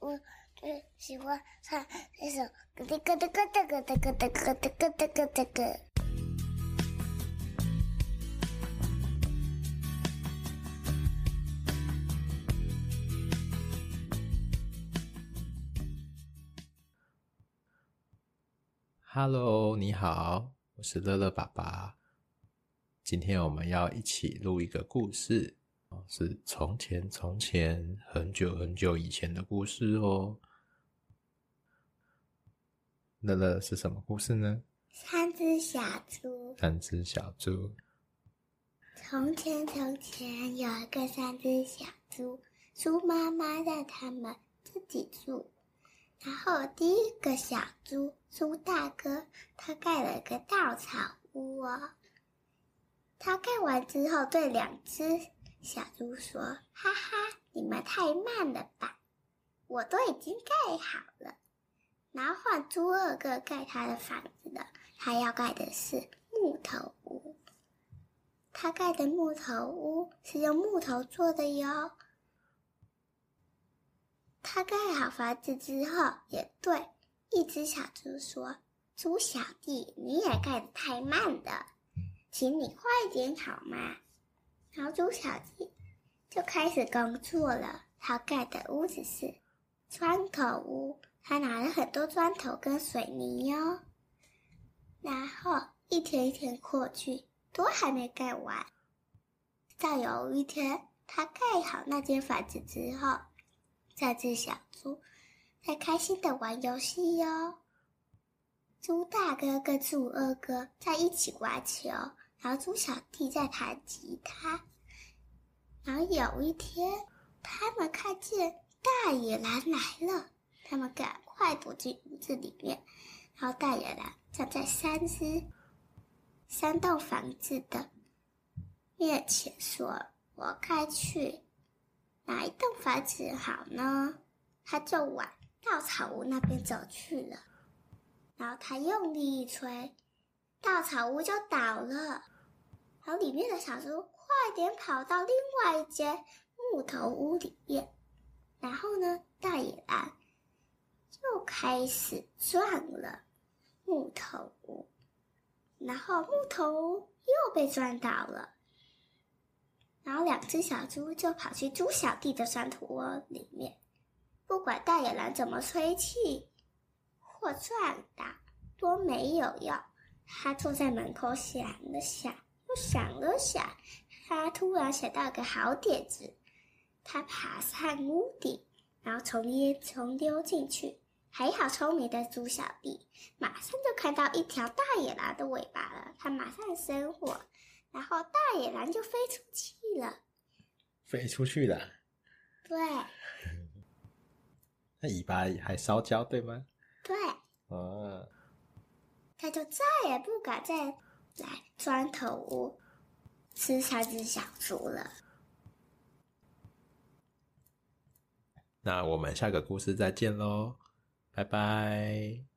我最喜欢唱这首咯哒咯哒咯哒咯哒咯哒咯哒咯哒咯哒咯。Hello，你好，我是乐乐爸爸。今天我们要一起录一个故事。是从前从前很久很久以前的故事哦。乐乐是什么故事呢？三只小猪。三只小猪。从前从前有一个三只小猪，猪妈妈让他们自己住。然后第一个小猪猪大哥，他盖了一个稻草屋哦。他盖完之后，对两只。小猪说：“哈哈，你们太慢了吧？我都已经盖好了。然后换猪二哥盖他的房子了，他要盖的是木头屋。他盖的木头屋是用木头做的哟。他盖好房子之后，也对一只小猪说：‘猪小弟，你也盖得太慢了，请你快点好吗？’”小猪小弟就开始工作了。他盖的屋子是砖头屋，他拿了很多砖头跟水泥哟。然后一天一天过去，都还没盖完。到有一天，他盖好那间房子之后，这只小猪在开心的玩游戏哟。猪大哥跟猪二哥在一起玩球。然后猪小弟在弹吉他，然后有一天，他们看见大野狼来了，他们赶快躲进屋子里面。然后大野狼站在三只三栋房子的面前，说：“我该去哪一栋房子好呢？”他就往稻草屋那边走去了。然后他用力一吹。稻草屋就倒了，里面的小猪快点跑到另外一间木头屋里面，然后呢，大野狼就开始撞了木头屋，然后木头屋又被撞倒了，然后两只小猪就跑去猪小弟的砖土窝里面，不管大野狼怎么吹气或撞打都没有用。他坐在门口想了想，又想了想，他突然想到个好点子。他爬上屋顶，然后从烟囱溜进去。还好聪明的猪小弟，马上就看到一条大野狼的尾巴了。他马上生火，然后大野狼就飞出去了。飞出去了。对。那尾巴还烧焦，对吗？对。哦。他就再也不敢再来砖头屋吃三只小猪了。那我们下个故事再见喽，拜拜。